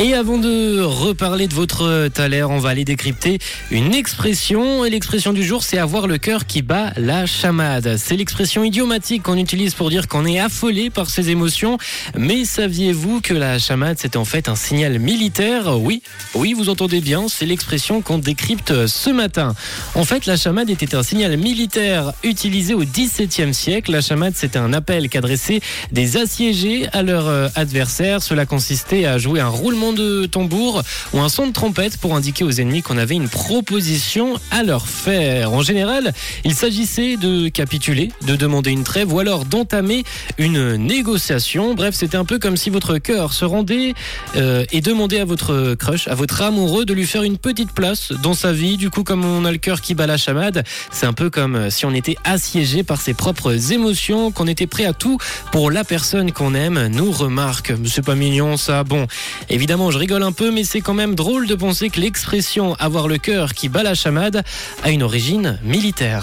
Et avant de reparler de votre Thaler, on va aller décrypter une expression. Et l'expression du jour, c'est avoir le cœur qui bat la chamade. C'est l'expression idiomatique qu'on utilise pour dire qu'on est affolé par ses émotions. Mais saviez-vous que la chamade, c'est en fait un signal militaire? Oui, oui, vous entendez bien, c'est l'expression qu'on décrypte ce matin. En fait, la chamade était un signal militaire utilisé au XVIIe siècle. La chamade, c'était un appel qu'adressaient des assiégés à leur euh, adversaire. Cela consistait à jouer un roulement de tambour ou un son de trompette pour indiquer aux ennemis qu'on avait une proposition à leur faire. En général, il s'agissait de capituler, de demander une trêve ou alors d'entamer une négociation. Bref, c'était un peu comme si votre cœur se rendait euh, et demandait à votre crush, à votre amoureux de lui faire une petite place dans sa vie. Du coup, comme on a le cœur qui bat la chamade, c'est un peu comme si on était assiégé par ses propres émotions, qu'on était prêt à tout pour la personne qu'on aime, nous remarque. C'est pas mignon ça? Bon, je rigole un peu, mais c'est quand même drôle de penser que l'expression avoir le cœur qui bat la chamade a une origine militaire.